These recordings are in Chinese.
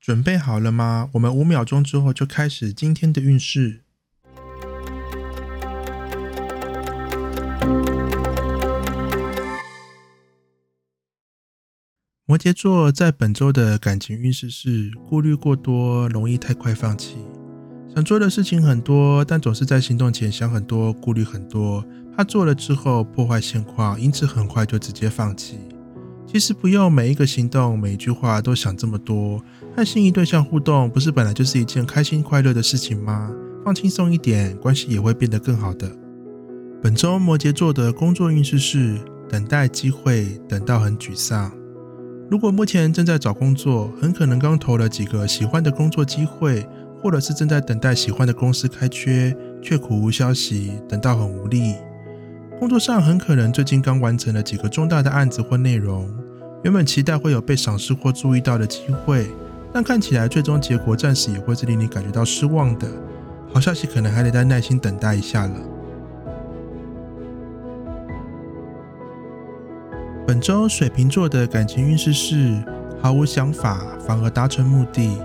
准备好了吗？我们五秒钟之后就开始今天的运势。摩羯座在本周的感情运势是顾虑过多，容易太快放弃。想做的事情很多，但总是在行动前想很多，顾虑很多，怕做了之后破坏现况，因此很快就直接放弃。其实不用每一个行动、每一句话都想这么多。和心仪对象互动，不是本来就是一件开心快乐的事情吗？放轻松一点，关系也会变得更好的。本周摩羯座的工作运势是等待机会，等到很沮丧。如果目前正在找工作，很可能刚投了几个喜欢的工作机会，或者是正在等待喜欢的公司开缺，却苦无消息，等到很无力。工作上很可能最近刚完成了几个重大的案子或内容。原本期待会有被赏识或注意到的机会，但看起来最终结果暂时也会是令你感觉到失望的。好消息可能还得再耐心等待一下了。本周水瓶座的感情运势是毫无想法，反而达成目的。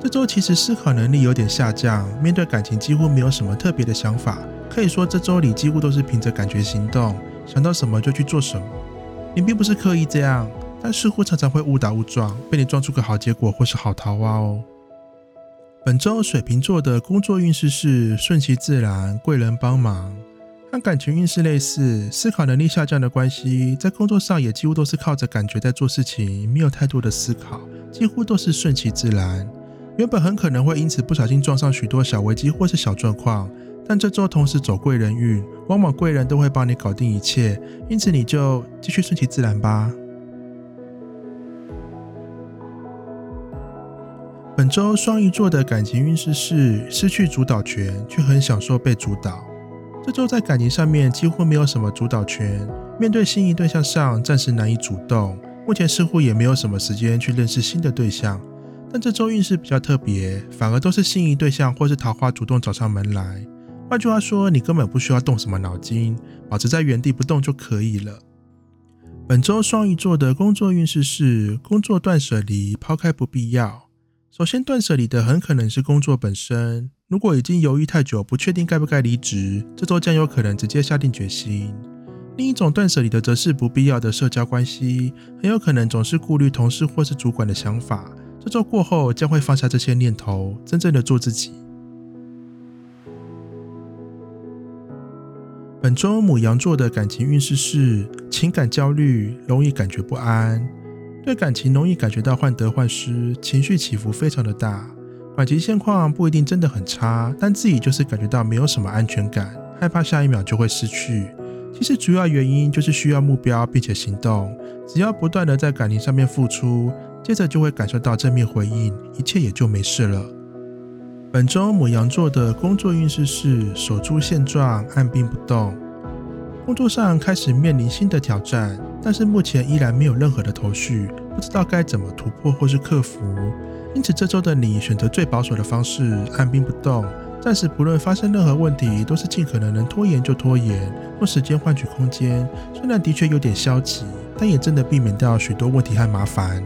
这周其实思考能力有点下降，面对感情几乎没有什么特别的想法。可以说这周里几乎都是凭着感觉行动，想到什么就去做什么。你并不是刻意这样。但似乎常常会误打误撞，被你撞出个好结果或是好桃花哦。本周水瓶座的工作运势是顺其自然，贵人帮忙。和感情运势类似，思考能力下降的关系，在工作上也几乎都是靠着感觉在做事情，没有太多的思考，几乎都是顺其自然。原本很可能会因此不小心撞上许多小危机或是小状况，但这周同时走贵人运，往往贵人都会帮你搞定一切，因此你就继续顺其自然吧。本周双鱼座的感情运势是失去主导权，却很享受被主导。这周在感情上面几乎没有什么主导权，面对心仪对象上暂时难以主动，目前似乎也没有什么时间去认识新的对象。但这周运势比较特别，反而都是心仪对象或是桃花主动找上门来。换句话说，你根本不需要动什么脑筋，保持在原地不动就可以了。本周双鱼座的工作运势是工作断舍离，抛开不必要。首先，断舍离的很可能是工作本身。如果已经犹豫太久，不确定该不该离职，这周将有可能直接下定决心。另一种断舍离的，则是不必要的社交关系，很有可能总是顾虑同事或是主管的想法。这周过后，将会放下这些念头，真正的做自己。本周母羊座的感情运势是情感焦虑，容易感觉不安。对感情容易感觉到患得患失，情绪起伏非常的大。感情现况不一定真的很差，但自己就是感觉到没有什么安全感，害怕下一秒就会失去。其实主要原因就是需要目标并且行动，只要不断的在感情上面付出，接着就会感受到正面回应，一切也就没事了。本周母羊座的工作运势是守住现状，按兵不动。工作上开始面临新的挑战，但是目前依然没有任何的头绪，不知道该怎么突破或是克服。因此这周的你选择最保守的方式，按兵不动，暂时不论发生任何问题，都是尽可能能拖延就拖延，用时间换取空间。虽然的确有点消极，但也真的避免掉许多问题和麻烦。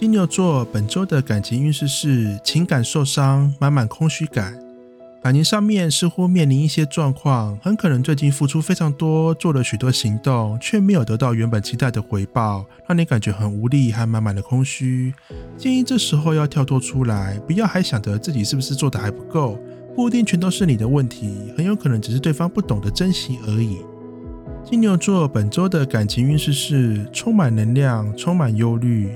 金牛座本周的感情运势是情感受伤，满满空虚感。感情上面似乎面临一些状况，很可能最近付出非常多，做了许多行动，却没有得到原本期待的回报，让你感觉很无力，还满满的空虚。建议这时候要跳脱出来，不要还想着自己是不是做的还不够，不一定全都是你的问题，很有可能只是对方不懂得珍惜而已。金牛座本周的感情运势是充满能量，充满忧虑。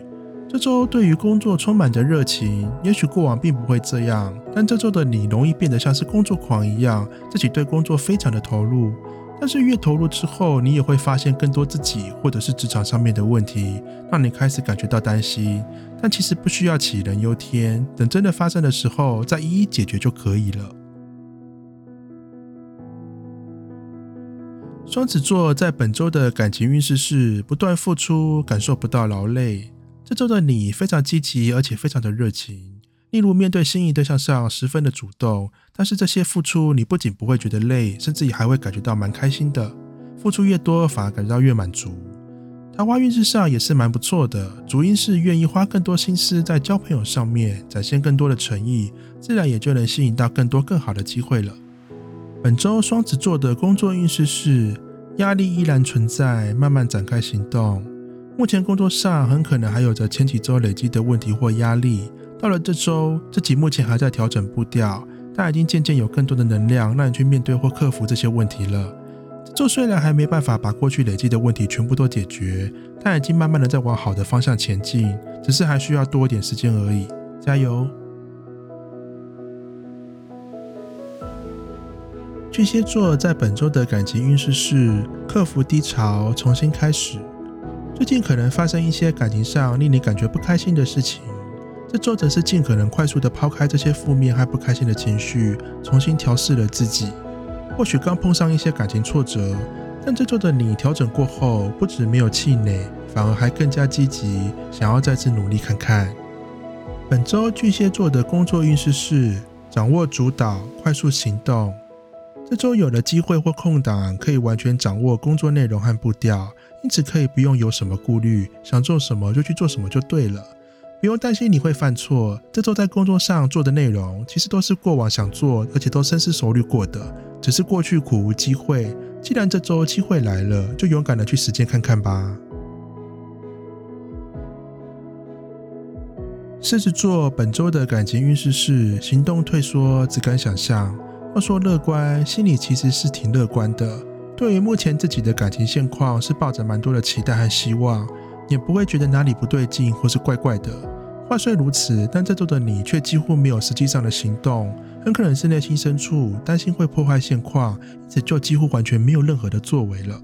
这周对于工作充满着热情，也许过往并不会这样，但这周的你容易变得像是工作狂一样，自己对工作非常的投入。但是越投入之后，你也会发现更多自己或者是职场上面的问题，让你开始感觉到担心。但其实不需要杞人忧天，等真的发生的时候再一一解决就可以了。双子座在本周的感情运势是不断付出，感受不到劳累。这周的你非常积极，而且非常的热情。例如面对心仪对象上十分的主动，但是这些付出你不仅不会觉得累，甚至也还会感觉到蛮开心的。付出越多，反而感觉到越满足。桃花运势上也是蛮不错的，主因是愿意花更多心思在交朋友上面，展现更多的诚意，自然也就能吸引到更多更好的机会了。本周双子座的工作运势是压力依然存在，慢慢展开行动。目前工作上很可能还有着前几周累积的问题或压力，到了这周，自己目前还在调整步调，但已经渐渐有更多的能量让你去面对或克服这些问题了。这周虽然还没办法把过去累积的问题全部都解决，但已经慢慢的在往好的方向前进，只是还需要多一点时间而已。加油！巨蟹座在本周的感情运势是克服低潮，重新开始。最近可能发生一些感情上令你感觉不开心的事情，这周则是尽可能快速的抛开这些负面和不开心的情绪，重新调试了自己。或许刚碰上一些感情挫折，但这周的你调整过后，不止没有气馁，反而还更加积极，想要再次努力看看。本周巨蟹座的工作运势是掌握主导，快速行动。这周有了机会或空档，可以完全掌握工作内容和步调，因此可以不用有什么顾虑，想做什么就去做什么就对了，不用担心你会犯错。这周在工作上做的内容，其实都是过往想做而且都深思熟虑过的，只是过去苦无机会。既然这周机会来了，就勇敢的去实践看看吧。狮子座本周的感情运势是行动退缩，只敢想象。要说乐观，心里其实是挺乐观的。对于目前自己的感情现况，是抱着蛮多的期待和希望，也不会觉得哪里不对劲或是怪怪的。话虽如此，但这周的你却几乎没有实际上的行动，很可能是内心深处担心会破坏现况，因此就几乎完全没有任何的作为了。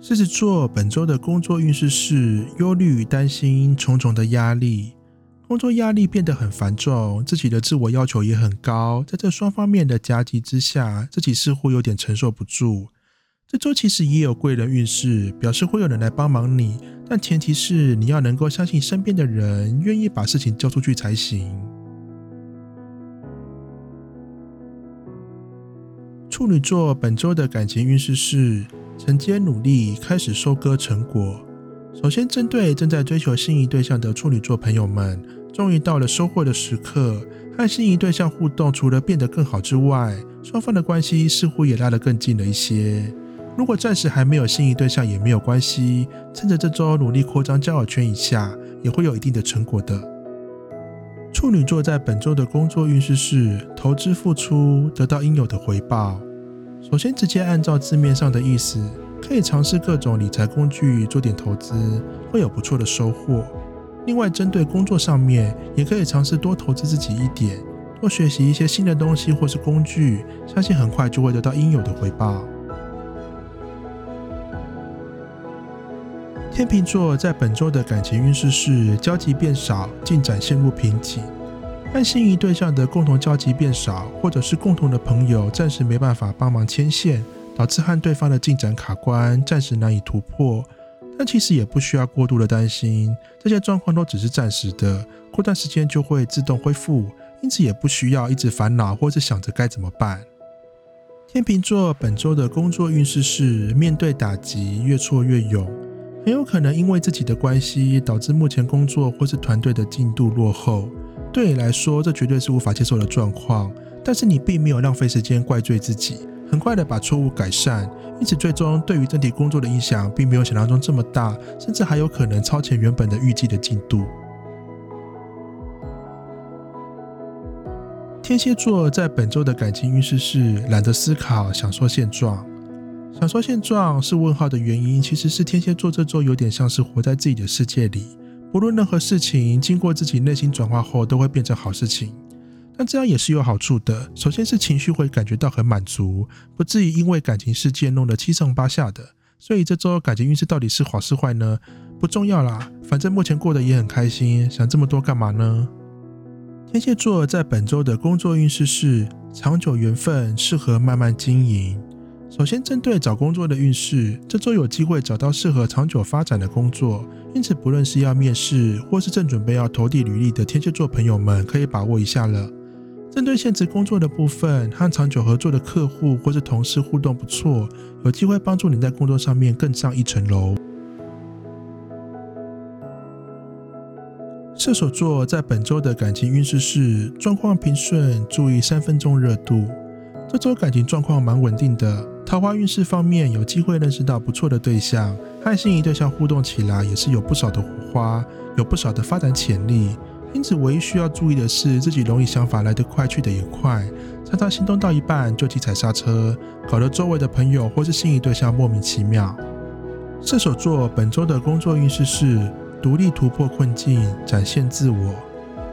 狮子座本周的工作运势是忧虑担心，重重的压力。工作压力变得很繁重，自己的自我要求也很高，在这双方面的夹击之下，自己似乎有点承受不住。这周其实也有贵人运势，表示会有人来帮忙你，但前提是你要能够相信身边的人，愿意把事情交出去才行。处女座本周的感情运势是承接努力，开始收割成果。首先，针对正在追求心仪对象的处女座朋友们，终于到了收获的时刻。和心仪对象互动，除了变得更好之外，双方的关系似乎也拉得更近了一些。如果暂时还没有心仪对象，也没有关系，趁着这周努力扩张交友圈一下，也会有一定的成果的。处女座在本周的工作运势是投资付出，得到应有的回报。首先，直接按照字面上的意思。可以尝试各种理财工具做点投资，会有不错的收获。另外，针对工作上面，也可以尝试多投资自己一点，多学习一些新的东西或是工具，相信很快就会得到应有的回报。天秤座在本周的感情运势是交集变少，进展陷入瓶颈，和心仪对象的共同交集变少，或者是共同的朋友暂时没办法帮忙牵线。导致和对方的进展卡关，暂时难以突破。但其实也不需要过度的担心，这些状况都只是暂时的，过段时间就会自动恢复。因此也不需要一直烦恼或是想着该怎么办。天秤座本周的工作运势是面对打击越挫越勇，很有可能因为自己的关系导致目前工作或是团队的进度落后。对你来说，这绝对是无法接受的状况。但是你并没有浪费时间怪罪自己。很快的把错误改善，因此最终对于整体工作的影响并没有想象中这么大，甚至还有可能超前原本的预计的进度。天蝎座在本周的感情运势是懒得思考，想说现状。想说现状是问号的原因，其实是天蝎座这周有点像是活在自己的世界里，不论任何事情经过自己内心转化后，都会变成好事情。但这样也是有好处的。首先是情绪会感觉到很满足，不至于因为感情事件弄得七上八下的。所以这周感情运势到底是好是坏呢？不重要啦，反正目前过得也很开心，想这么多干嘛呢？天蝎座在本周的工作运势是长久缘分，适合慢慢经营。首先，针对找工作的运势，这周有机会找到适合长久发展的工作，因此不论是要面试或是正准备要投递履历的天蝎座朋友们，可以把握一下了。针对现职工作的部分，和长久合作的客户或是同事互动不错，有机会帮助你在工作上面更上一层楼。射手座在本周的感情运势是状况平顺，注意三分钟热度。这周感情状况蛮稳定的，桃花运势方面有机会认识到不错的对象，和心仪对象互动起来也是有不少的火花，有不少的发展潜力。因此，唯一需要注意的是自己容易想法来得快去得也快，常常行动到一半就急踩刹车，搞得周围的朋友或是心仪对象莫名其妙。射手座本周的工作运势是。独立突破困境，展现自我。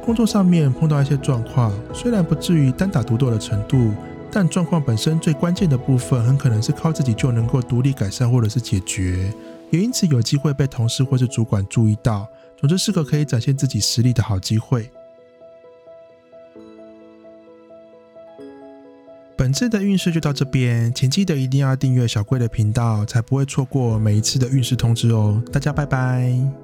工作上面碰到一些状况，虽然不至于单打独斗的程度，但状况本身最关键的部分，很可能是靠自己就能够独立改善或者是解决，也因此有机会被同事或是主管注意到。总之是个可以展现自己实力的好机会。本次的运势就到这边，请记得一定要订阅小贵的频道，才不会错过每一次的运势通知哦。大家拜拜。